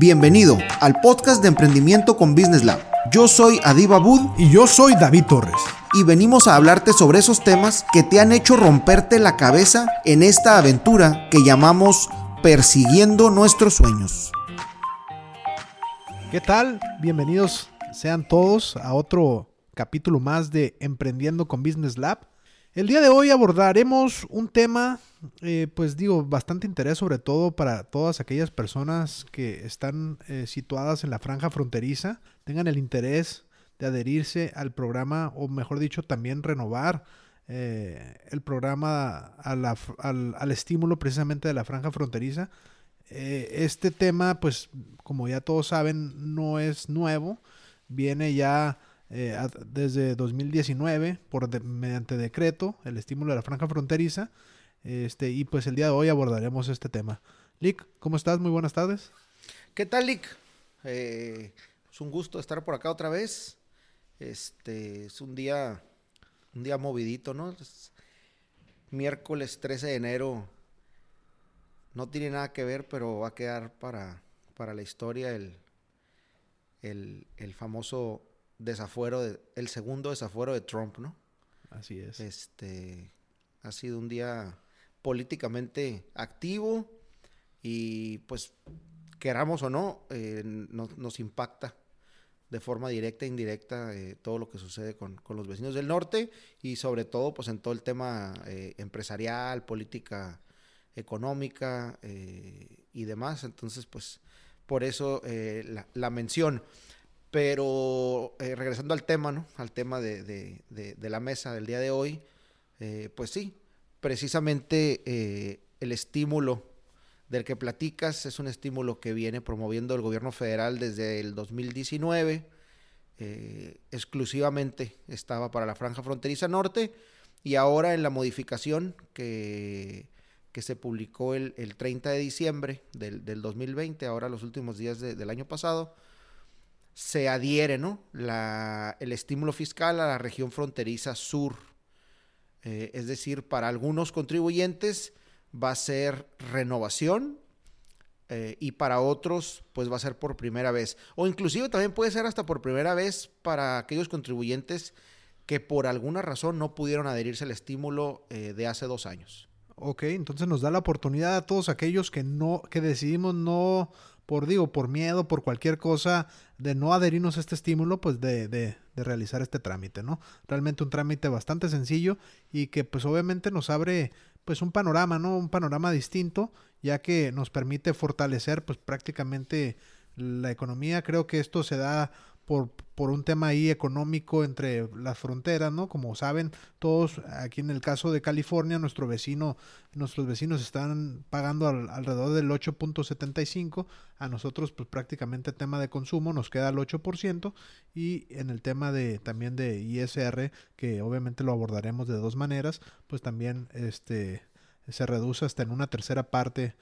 Bienvenido al podcast de emprendimiento con Business Lab. Yo soy Adiba Bud y yo soy David Torres. Y venimos a hablarte sobre esos temas que te han hecho romperte la cabeza en esta aventura que llamamos persiguiendo nuestros sueños. ¿Qué tal? Bienvenidos sean todos a otro capítulo más de Emprendiendo con Business Lab. El día de hoy abordaremos un tema, eh, pues digo, bastante interés sobre todo para todas aquellas personas que están eh, situadas en la franja fronteriza, tengan el interés de adherirse al programa o mejor dicho también renovar eh, el programa al, al, estímulo precisamente de la franja fronteriza. este tema, pues como ya todos saben, no es nuevo, viene ya eh, desde 2019 por mediante decreto el estímulo de la franja fronteriza este y pues el día de hoy abordaremos este tema. Lick, ¿cómo estás? Muy buenas tardes. ¿Qué tal, Lick? Eh, es un gusto estar por acá otra vez. Este es un día un día movidito, ¿no? miércoles 13 de enero. No tiene nada que ver, pero va a quedar para, para la historia el, el, el famoso desafuero, de, el segundo desafuero de Trump, ¿no? Así es. Este, ha sido un día políticamente activo y pues queramos o no, eh, nos, impacta de forma directa e indirecta eh, todo lo que sucede con, los vecinos del norte y sobre todo pues en todo el tema eh, empresarial, política económica y demás. Entonces pues por eso la, la mención. Pero eh, regresando al tema, ¿no? Al tema de, la mesa del día de hoy, eh, pues sí, precisamente eh, el estímulo del que platicas es un estímulo que viene promoviendo el gobierno federal desde el 2019. exclusivamente estaba para la franja fronteriza norte y ahora en la modificación que, que se publicó el, 30 de diciembre del, 2020, ahora los últimos días del año pasado, se adhiere ¿no? El estímulo fiscal a la región fronteriza sur. Eh, es decir, para algunos contribuyentes va a ser renovación eh, y para otros pues va a ser por primera vez. O inclusive también puede ser hasta por primera vez para aquellos contribuyentes que por alguna razón no pudieron adherirse al estímulo eh, de hace dos años. Ok, entonces nos da la oportunidad a todos aquellos que no, que decidimos no por digo, por miedo, por cualquier cosa, de no adherirnos a este estímulo, pues de, de, de, realizar este trámite, ¿no? Realmente un trámite bastante sencillo y que pues obviamente nos abre pues un panorama, ¿no? Un panorama distinto, ya que nos permite fortalecer pues prácticamente la economía. Creo que esto se da por, por un tema ahí económico entre las fronteras, ¿no? Como saben todos, aquí en el caso de California, nuestro vecino, nuestros vecinos están pagando alrededor del 8.75, a nosotros pues prácticamente tema de consumo nos queda el 8% y en el tema de también de ISR, que obviamente lo abordaremos de dos maneras, pues también este se reduce hasta en una tercera parte,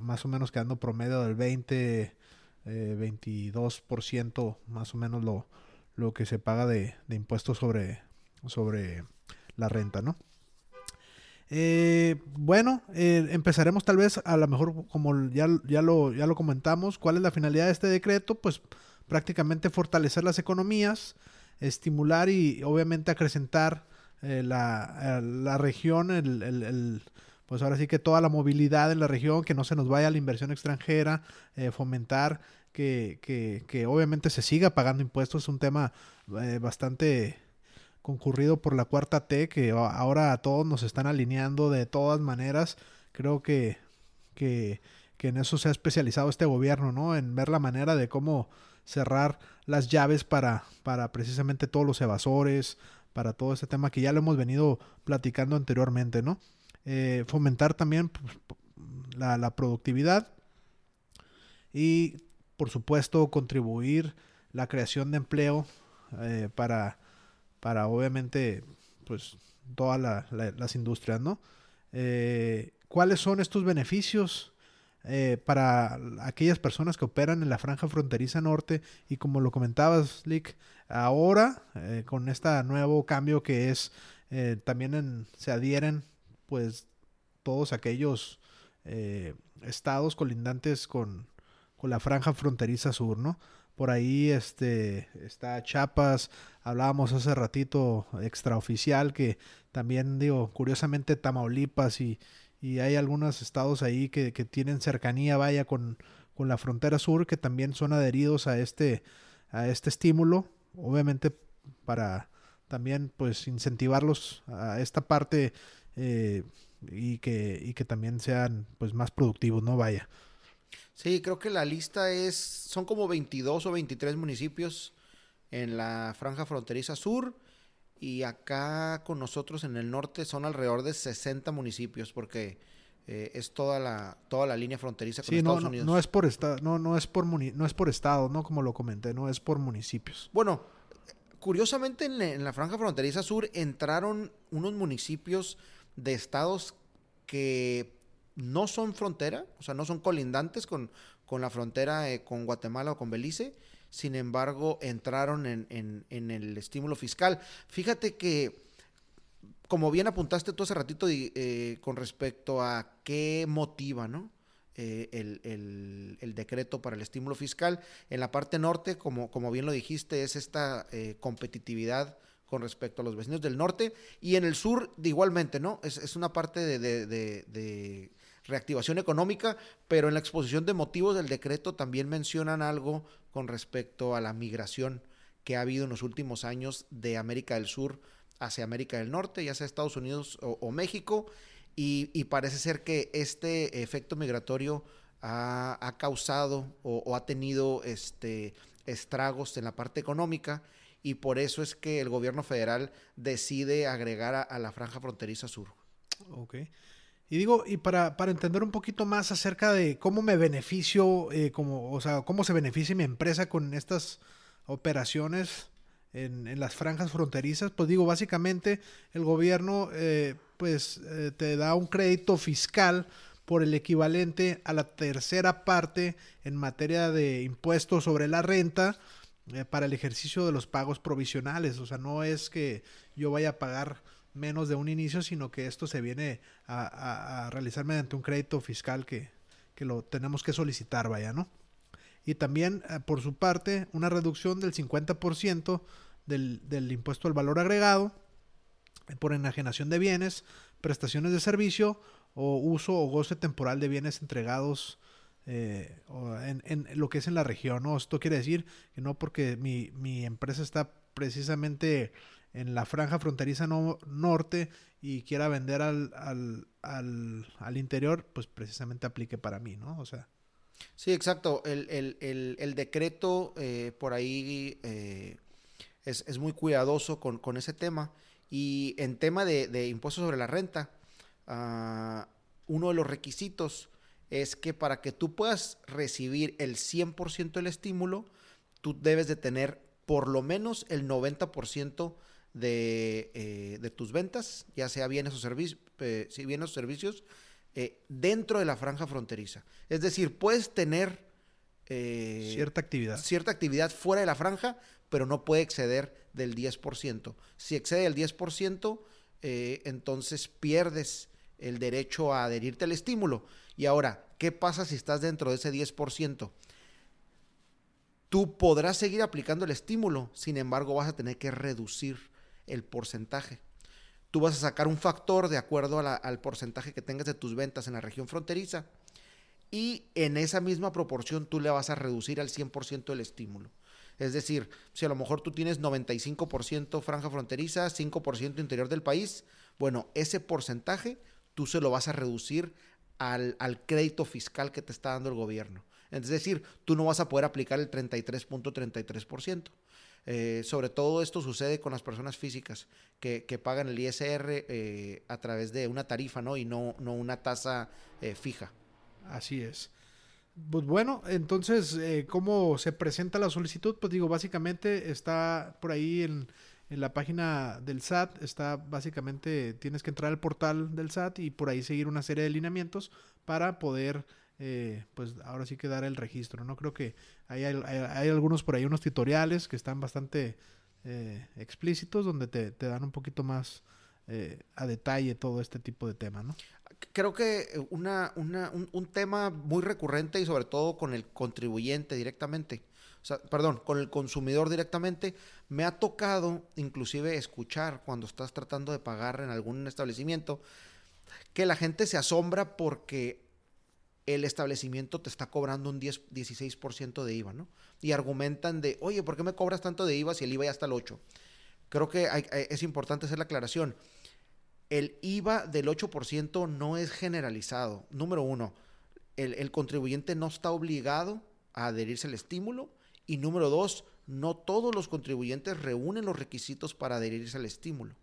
más o menos quedando promedio del 20 eh, 22% más o menos lo, lo que se paga de, impuestos sobre, sobre la renta, ¿no? Eh, bueno, eh, empezaremos tal vez a lo mejor como ya, ya, lo, ya lo comentamos, ¿cuál es la finalidad de este decreto? Pues prácticamente fortalecer las economías, estimular y obviamente acrecentar eh, la, la, región, el, pues ahora sí que toda la movilidad en la región, que no se nos vaya la inversión extranjera, eh, fomentar que, que, que, obviamente se siga pagando impuestos, es un tema eh, bastante concurrido por la cuarta T, que ahora a todos nos están alineando de todas maneras. Creo que, que, que en eso se ha especializado este gobierno, ¿no? En ver la manera de cómo cerrar las llaves para, para precisamente todos los evasores, para todo ese tema que ya lo hemos venido platicando anteriormente, ¿no? Eh, fomentar también pues, la, productividad y por supuesto contribuir la creación de empleo eh, para, para obviamente pues todas las industrias, ¿no? Eh, ¿Cuáles son estos beneficios para aquellas personas que operan en la franja fronteriza norte? Y como lo comentabas, Lick, ahora con este nuevo cambio que es también se adhieren pues todos aquellos eh, estados colindantes con, con la franja fronteriza sur, ¿no? Por ahí este, está Chiapas, hablábamos hace ratito extraoficial, que también digo, curiosamente Tamaulipas y, y hay algunos estados ahí que, que tienen cercanía, vaya, con, con, la frontera sur, que también son adheridos a este, a este estímulo, obviamente para también pues incentivarlos a esta parte eh, y, que, y que también sean pues más productivos, ¿no? Vaya. Sí, creo que la lista es, son como 22 o 23 municipios en la franja fronteriza sur y acá con nosotros en el norte son alrededor de 60 municipios porque eh, es toda la toda la línea fronteriza con Estados no, Unidos. No es por estado, no, no es por no es por estado, no como lo comenté, no es por municipios. Bueno, curiosamente en, en la franja fronteriza sur entraron unos municipios de estados que no son frontera, o sea, no son colindantes con, con la frontera eh, con Guatemala o con Belice, sin embargo, entraron en, el estímulo fiscal. Fíjate que, como bien apuntaste tú hace ratito eh, con respecto a qué motiva, ¿no? Eh, el, decreto para el estímulo fiscal. En la parte norte, como, como bien lo dijiste, es esta competitividad con respecto a los vecinos del norte y en el sur igualmente, ¿no? Es, una parte de reactivación económica, pero en la exposición de motivos del decreto también mencionan algo con respecto a la migración que ha habido en los últimos años de América del Sur hacia América del Norte, ya sea Estados Unidos o, México, y, parece ser que este efecto migratorio ha, causado o, ha tenido este, estragos en la parte económica y por eso es que el gobierno federal decide agregar a, la franja fronteriza sur. Ok. Y digo, y para, para, entender un poquito más acerca de cómo me beneficio, eh, como, o sea, cómo se beneficia mi empresa con estas operaciones en, en las franjas fronterizas, pues digo, básicamente el gobierno eh, pues eh, te da un crédito fiscal por el equivalente a la tercera parte en materia de impuestos sobre la renta para el ejercicio de los pagos provisionales. O sea, no es que yo vaya a pagar menos de un inicio, sino que esto se viene a, realizar mediante un crédito fiscal que, lo tenemos que solicitar, vaya, ¿no? Y también, eh, por su parte, una reducción del 50% del, del impuesto al valor agregado eh, por enajenación de bienes, prestaciones de servicio o uso o goce temporal de bienes entregados eh, en, en, lo que es en la región. ¿no? Esto quiere decir que no porque mi, mi empresa está precisamente en la franja fronteriza norte y quiera vender al, al, al, al, interior, pues precisamente aplique para mí, ¿no? O sea. Sí, exacto. El, el, el, decreto eh, por ahí eh, es, es, muy cuidadoso con, con, ese tema. Y en tema de, de impuestos sobre la renta, uh, uno de los requisitos es que para que tú puedas recibir el 100% del estímulo, tú debes de tener por lo menos el 90% eh, de, tus ventas, ya sea bienes o, servicios eh, si bienes o servicios, eh, dentro de la franja fronteriza. Es decir, puedes tener cierta actividad. Cierta actividad fuera de la franja, pero no puede exceder del 10%. Si excede el 10%, entonces pierdes el derecho a adherirte al estímulo. Y ahora, ¿qué pasa si estás dentro de ese 10%? Tú podrás seguir aplicando el estímulo, sin embargo vas a tener que reducir el porcentaje. Tú vas a sacar un factor de acuerdo al porcentaje que tengas de tus ventas en la región fronteriza y en esa misma proporción tú le vas a reducir al 100% el estímulo. Es decir, si a lo mejor tú tienes 95% franja fronteriza, 5% interior del país, bueno, ese porcentaje tú se lo vas a reducir al, crédito fiscal que te está dando el gobierno. Es decir, tú no vas a poder aplicar el 33.33%. Eh, sobre todo esto sucede con las personas físicas que, pagan el ISR eh, a través de una tarifa, ¿no? Y no, no una tasa eh, fija. Así es. Pues bueno, entonces, ¿cómo se presenta la solicitud? Pues digo, básicamente está por ahí en, en la página del SAT, está básicamente, tienes que entrar al portal del SAT y por ahí seguir una serie de lineamientos para poder eh, pues ahora sí que dar el registro, ¿no? Creo que hay, hay, algunos por ahí, unos tutoriales que están bastante eh, explícitos donde te, dan un poquito más eh, a detalle todo este tipo de temas, ¿no? Creo que una, una, un, un, tema muy recurrente y sobre todo con el contribuyente directamente, perdón, con el consumidor directamente, me ha tocado inclusive escuchar cuando estás tratando de pagar en algún establecimiento que la gente se asombra porque el establecimiento te está cobrando un 10, 16% de IVA, ¿no? Y argumentan de, oye, ¿por qué me cobras tanto de IVA si el IVA ya está al 8%? Creo que es importante hacer la aclaración. El IVA del 8% no es generalizado. Número uno, el, el contribuyente no está obligado a adherirse al estímulo. Y número dos, no todos los contribuyentes reúnen los requisitos para adherirse al estímulo.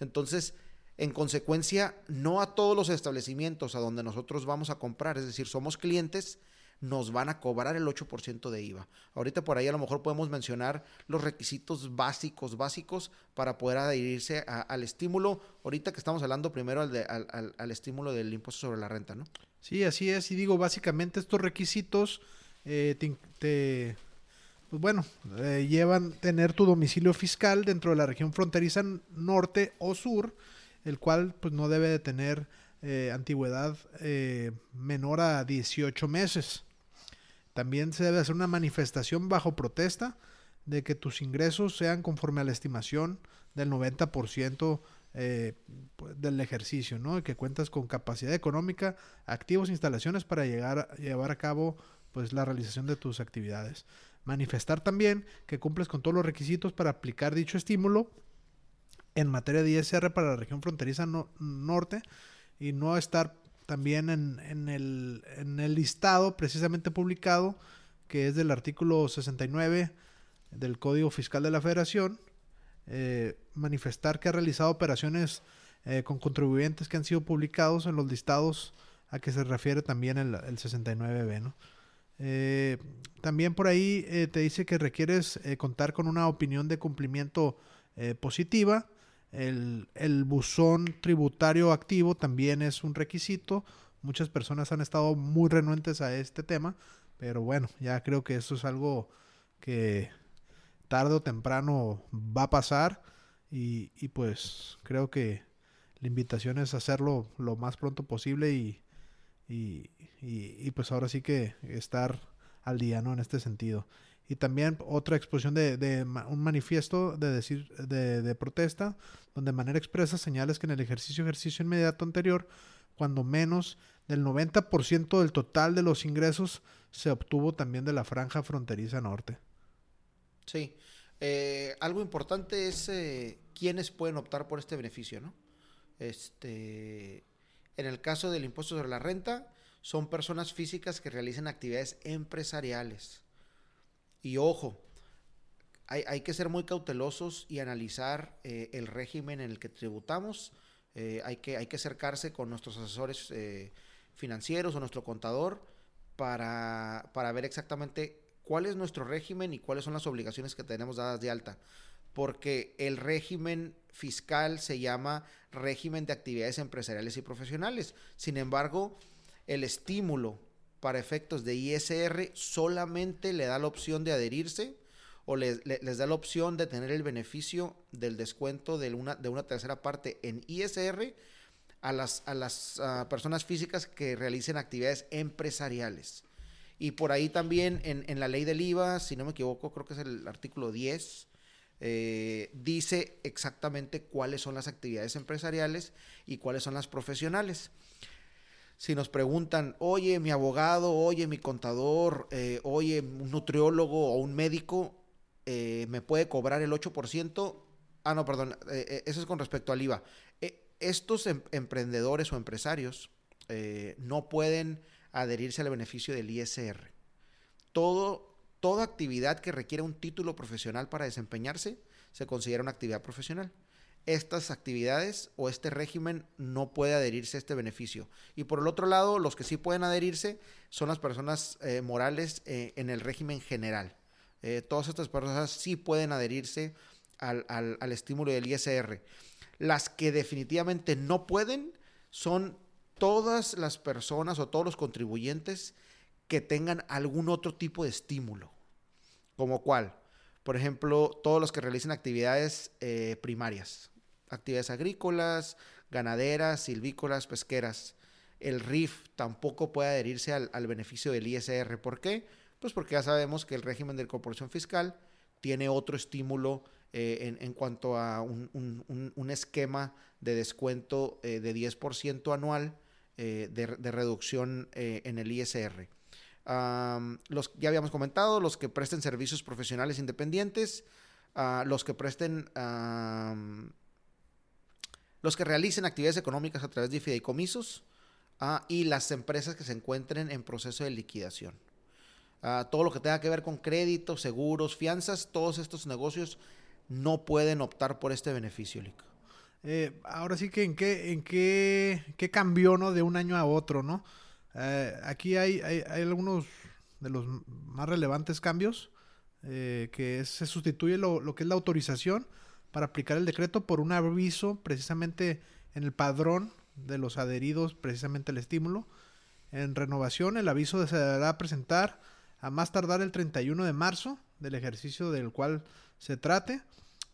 Entonces, en consecuencia, no a todos los establecimientos a donde nosotros vamos a comprar, es decir, somos clientes, nos van a cobrar el 8% de IVA. Ahorita por ahí a lo mejor podemos mencionar los requisitos básicos, básicos para poder adherirse al estímulo. Ahorita que estamos hablando primero al, al, estímulo del impuesto sobre la renta, ¿no? Sí, así es. Y digo, básicamente estos requisitos eh, te, pues bueno, eh, llevan tener tu domicilio fiscal dentro de la región fronteriza norte o sur el cual pues no debe de tener eh, antigüedad eh, menor a 18 meses. También se debe hacer una manifestación bajo protesta de que tus ingresos sean conforme a la estimación del 90% eh, pues, del ejercicio, ¿no? Que cuentas con capacidad económica, activos, instalaciones para llegar llevar a cabo pues la realización de tus actividades. Manifestar también que cumples con todos los requisitos para aplicar dicho estímulo en materia de ISR para la región fronteriza norte y no estar también en, el, listado precisamente publicado que es del artículo 69 del Código Fiscal de la Federación, eh, manifestar que ha realizado operaciones eh, con contribuyentes que han sido publicados en los listados a que se refiere también el, 69B. ¿no? Eh, también por ahí te dice que requieres contar con una opinión de cumplimiento positiva el, buzón tributario activo también es un requisito. Muchas personas han estado muy renuentes a este tema, pero bueno, ya creo que eso es algo que tarde o temprano va a pasar y, pues creo que la invitación es hacerlo lo más pronto posible y, y, y pues ahora sí que estar al día, ¿no? En este sentido. Y también otra exposición de, un manifiesto de decir de, protesta, donde de manera expresa señales que en el ejercicio ejercicio inmediato anterior, cuando menos del 90% del total de los ingresos se obtuvo también de la franja fronteriza norte. Sí. Eh, algo importante es eh, quiénes pueden optar por este beneficio, ¿no? Este, en el caso del impuesto sobre la renta, son personas físicas que realicen actividades empresariales y ojo, hay, que ser muy cautelosos y analizar eh, el régimen en el que tributamos. Eh, hay, que, hay que acercarse con nuestros asesores eh, financieros o nuestro contador para, para ver exactamente cuál es nuestro régimen y cuáles son las obligaciones que tenemos dadas de alta. Porque el régimen fiscal se llama régimen de actividades empresariales y profesionales. Sin embargo, el estímulo para efectos de ISR solamente le da la opción de adherirse o les, da la opción de tener el beneficio del descuento de una, de una tercera parte en ISR a las, a las personas físicas que realicen actividades empresariales. Y por ahí también en, la ley del IVA, si no me equivoco, creo que es el artículo 10, eh, dice exactamente cuáles son las actividades empresariales y cuáles son las profesionales si nos preguntan, oye, mi abogado, oye, mi contador, eh, oye, un nutriólogo o un médico, eh, ¿me puede cobrar el 8%? Ah, no, perdón, eso es con respecto al IVA. estos em, emprendedores o empresarios no pueden adherirse al beneficio del ISR. Todo, toda actividad que requiera un título profesional para desempeñarse se considera una actividad profesional estas actividades o este régimen no puede adherirse a este beneficio. Y por el otro lado, los que sí pueden adherirse son las personas eh, morales eh, en el régimen general. Eh, todas estas personas sí pueden adherirse al, al, estímulo del ISR. Las que definitivamente no pueden son todas las personas o todos los contribuyentes que tengan algún otro tipo de estímulo. ¿Como cuál? Por ejemplo, todos los que realicen actividades primarias actividades agrícolas, ganaderas, silvícolas, pesqueras. El RIF tampoco puede adherirse al, beneficio del ISR. ¿Por qué? Pues porque ya sabemos que el régimen de corporación fiscal tiene otro estímulo eh, en, cuanto a un, esquema de descuento eh, de 10% anual eh, de, reducción en el ISR. Los, ya habíamos comentado, los que presten servicios profesionales independientes, ah, los que presten, los que realicen actividades económicas a través de fideicomisos ah, y las empresas que se encuentren en proceso de liquidación. Ah, todo lo que tenga que ver con créditos, seguros, fianzas, todos estos negocios no pueden optar por este beneficio, Lico. Eh, ahora sí que en qué, en qué, qué cambió, ¿no? De un año a otro, ¿no? Eh, aquí hay, algunos de los más relevantes cambios, eh, que se sustituye lo, que es la autorización para aplicar el decreto por un aviso precisamente en el padrón de los adheridos precisamente al estímulo. En renovación, el aviso se deberá presentar a más tardar el 31 de marzo del ejercicio del cual se trate.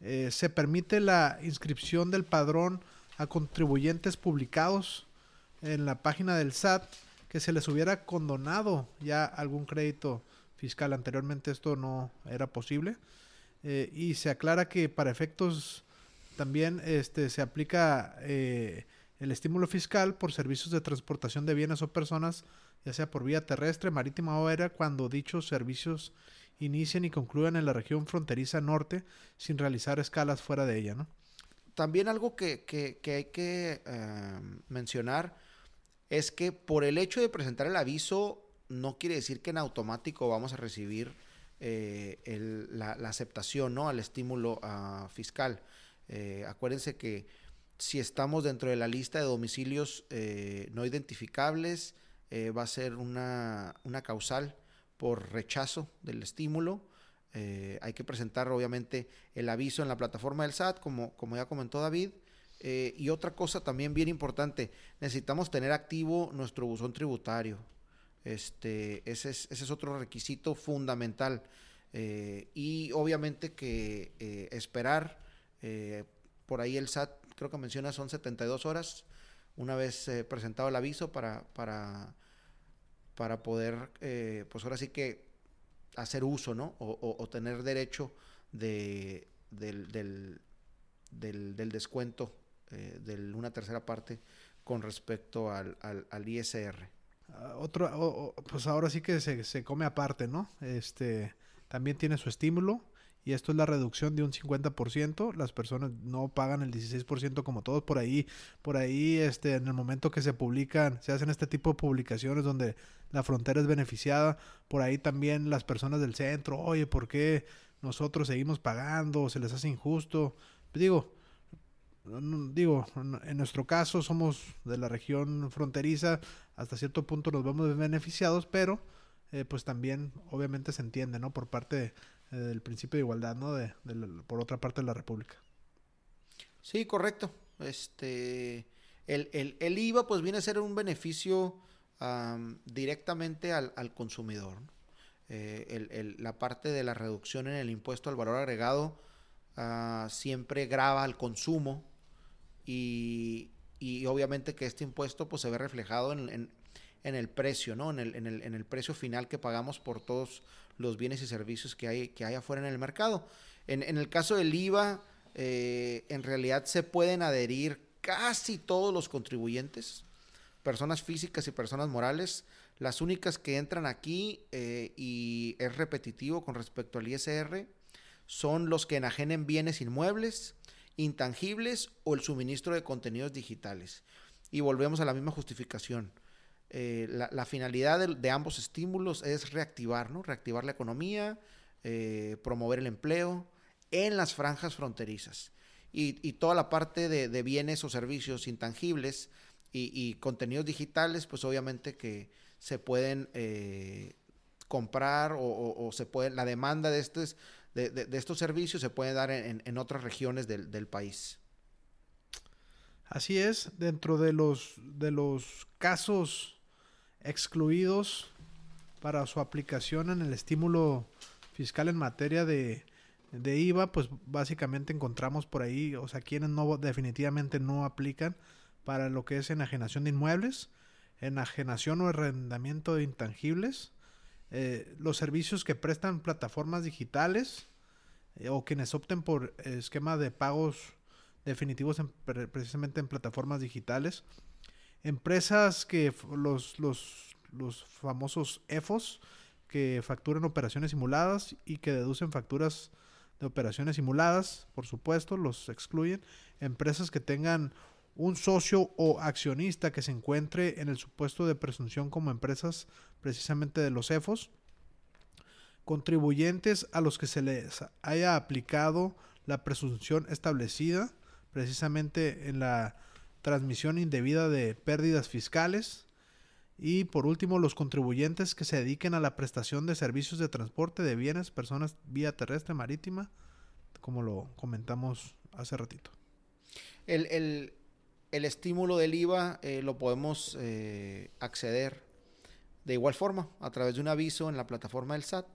Eh, se permite la inscripción del padrón a contribuyentes publicados en la página del SAT que se les hubiera condonado ya algún crédito fiscal. Anteriormente esto no era posible. Eh, y se aclara que para efectos también este, se aplica eh, el estímulo fiscal por servicios de transportación de bienes o personas, ya sea por vía terrestre, marítima o aérea, cuando dichos servicios inician y concluyan en la región fronteriza norte sin realizar escalas fuera de ella, ¿no? También algo que, hay que em, mencionar es que por el hecho de presentar el aviso no quiere decir que en automático vamos a recibir eh, la, aceptación ¿no? al estímulo ah, fiscal. Eh, acuérdense que si estamos dentro de la lista de domicilios eh, no identificables, va a ser una, una causal por rechazo del estímulo. Eh, hay que presentar obviamente el aviso en la plataforma del SAT, como, como ya comentó David. Eh, y otra cosa también bien importante, necesitamos tener activo nuestro buzón tributario. Este, ese, es, ese es otro requisito fundamental. Eh, y obviamente que esperar, por ahí el SAT creo que menciona son 72 horas una vez presentado el aviso para, para para poder, eh, pues ahora sí que hacer uso, ¿no? O, tener derecho de, del, del, del, descuento eh, de una tercera parte con respecto al, al, ISR. Ah, otro, pues ahora sí que se, se come aparte, ¿no? Este, también tiene su estímulo y esto es la reducción de un 50%, las personas no pagan el 16% como todos por ahí, por ahí este en el momento que se publican, se hacen este tipo de publicaciones donde la frontera es beneficiada, por ahí también las personas del centro, "Oye, ¿por qué nosotros seguimos pagando? Se les hace injusto." Digo, digo, en nuestro caso somos de la región fronteriza, hasta cierto punto nos vemos beneficiados, pero eh, pues también obviamente se entiende, ¿no? Por parte de del principio de igualdad, ¿no? De, por otra parte de la República. Sí, correcto. Este, el, IVA pues viene a ser un beneficio directamente al, consumidor. Eh, la parte de la reducción en el impuesto al valor agregado ah, siempre grava al consumo y, obviamente que este impuesto pues se ve reflejado en, en el precio, ¿no? En el, en, el, en el precio final que pagamos por todos los bienes y servicios que hay, que hay afuera en el mercado. En, el caso del IVA, eh, en realidad se pueden adherir casi todos los contribuyentes, personas físicas y personas morales. Las únicas que entran aquí eh, y es repetitivo con respecto al ISR son los que enajenen bienes inmuebles, intangibles o el suministro de contenidos digitales. Y volvemos a la misma justificación. Eh, la, finalidad de, ambos estímulos es reactivar, ¿no? Reactivar la economía, eh, promover el empleo en las franjas fronterizas. Y, toda la parte de, bienes o servicios intangibles y, contenidos digitales, pues obviamente que se pueden eh, comprar o, se puede, la demanda de estos, de, estos servicios se puede dar en, otras regiones del, del país. Así es, dentro de los, de los casos excluidos para su aplicación en el estímulo fiscal en materia de, de IVA, pues básicamente encontramos por ahí, o sea, quienes no definitivamente no aplican para lo que es enajenación de inmuebles, enajenación o arrendamiento de intangibles, eh, los servicios que prestan plataformas digitales eh, o quienes opten por esquema de pagos definitivos precisamente en plataformas digitales, empresas que los, los, los famosos EFOS, que facturan operaciones simuladas y que deducen facturas de operaciones simuladas, por supuesto, los excluyen. Empresas que tengan un socio o accionista que se encuentre en el supuesto de presunción como empresas precisamente de los EFOS. Contribuyentes a los que se les haya aplicado la presunción establecida precisamente en la transmisión indebida de pérdidas fiscales y por último, los contribuyentes que se dediquen a la prestación de servicios de transporte de bienes, personas vía terrestre, marítima, como lo comentamos hace ratito. El, estímulo del IVA eh, lo podemos eh, acceder de igual forma a través de un aviso en la plataforma del SAT